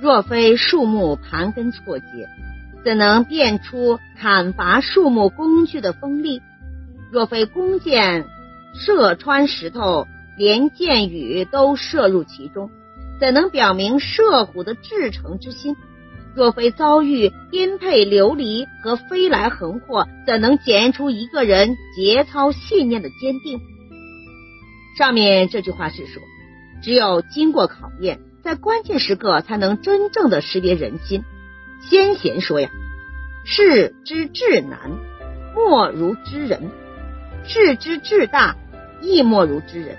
若非树木盘根错节，怎能变出砍伐树木工具的锋利？若非弓箭射穿石头，连箭雨都射入其中，怎能表明射虎的至诚之心？若非遭遇颠沛流离和飞来横祸，怎能检验出一个人节操信念的坚定？上面这句话是说，只有经过考验，在关键时刻才能真正的识别人心。先贤说呀，事之至难，莫如知人；事之至大，亦莫如知人。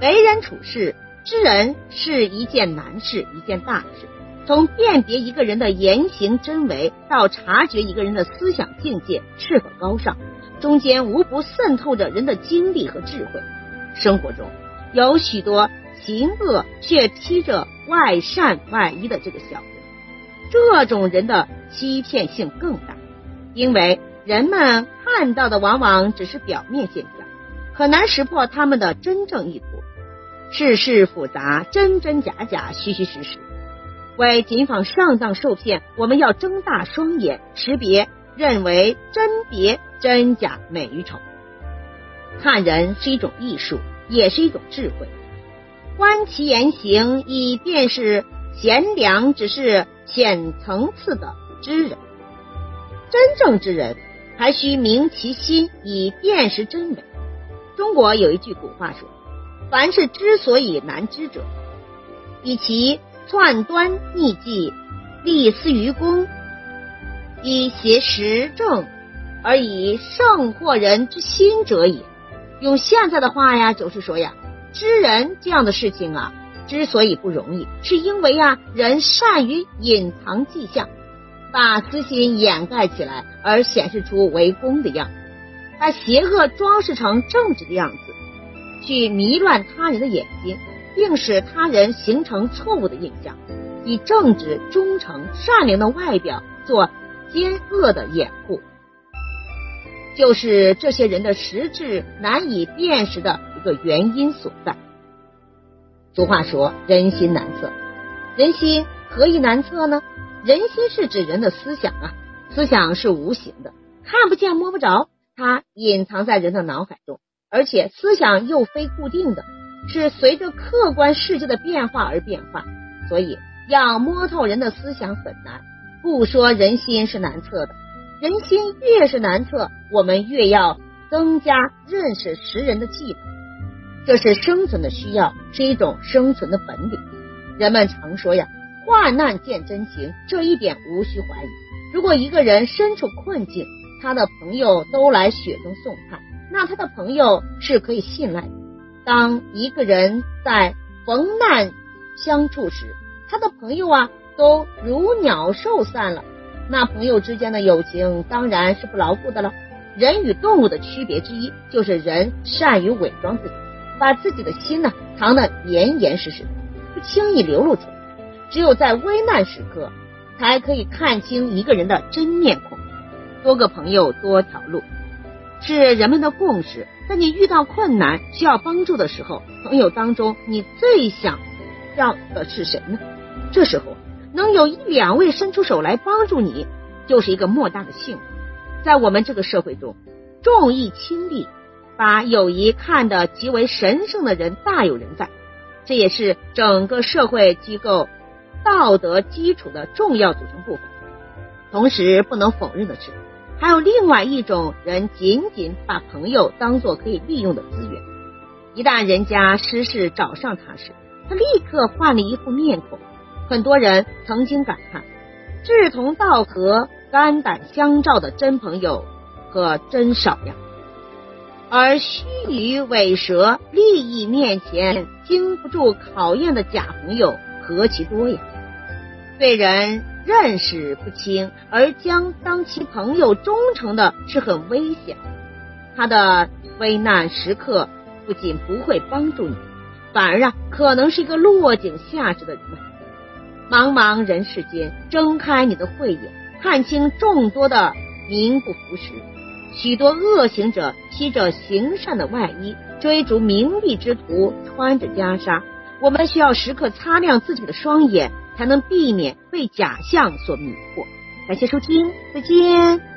为人处事，知人是一件难事，一件大事。从辨别一个人的言行真伪，到察觉一个人的思想境界是否高尚，中间无不渗透着人的经历和智慧。生活中有许多行恶却披着外善外衣的这个小人，这种人的欺骗性更大，因为人们看到的往往只是表面现象，很难识破他们的真正意图。世事复杂，真真假假，虚虚实实。为谨防上当受骗，我们要睁大双眼，识别认为真别真假美与丑。看人是一种艺术，也是一种智慧。观其言行，以便是贤良，只是浅层次的知人。真正之人，还需明其心，以辨识真伪。中国有一句古话说：“凡是之所以难知者，以其。”篡端逆计，立私于公，以挟时政，而以胜惑人之心者也。用现在的话呀，就是说呀，知人这样的事情啊，之所以不容易，是因为啊，人善于隐藏迹象，把私心掩盖起来，而显示出为公的样子，把邪恶装饰成正直的样子，去迷乱他人的眼睛。并使他人形成错误的印象，以正直、忠诚、善良的外表做奸恶的掩护，就是这些人的实质难以辨识的一个原因所在。俗话说：“人心难测。”人心何以难测呢？人心是指人的思想啊，思想是无形的，看不见摸不着，它隐藏在人的脑海中，而且思想又非固定的。是随着客观世界的变化而变化，所以要摸透人的思想很难。不说人心是难测的，人心越是难测，我们越要增加认识识人的技能。这是生存的需要，是一种生存的本领。人们常说呀，患难见真情，这一点无需怀疑。如果一个人身处困境，他的朋友都来雪中送炭，那他的朋友是可以信赖的。当一个人在逢难相处时，他的朋友啊都如鸟兽散了，那朋友之间的友情当然是不牢固的了。人与动物的区别之一，就是人善于伪装自己，把自己的心呢藏得严严实实的，不轻易流露出来。只有在危难时刻，才可以看清一个人的真面孔。多个朋友多条路，是人们的共识。在你遇到困难需要帮助的时候，朋友当中你最想要的是谁呢？这时候能有一两位伸出手来帮助你，就是一个莫大的幸运。在我们这个社会中，重义轻利，把友谊看得极为神圣的人大有人在，这也是整个社会机构道德基础的重要组成部分。同时，不能否认的是。还有另外一种人，仅仅把朋友当做可以利用的资源。一旦人家失事找上他时，他立刻换了一副面孔。很多人曾经感叹：志同道合、肝胆相照的真朋友可真少呀。而虚与委蛇、利益面前经不住考验的假朋友何其多呀！对人。认识不清而将当其朋友忠诚的是很危险。他的危难时刻不仅不会帮助你，反而啊可能是一个落井下石的人。茫茫人世间，睁开你的慧眼，看清众多的名不符实。许多恶行者披着行善的外衣，追逐名利之徒穿着袈裟，我们需要时刻擦亮自己的双眼，才能避免被假象所迷惑。感谢收听，再见。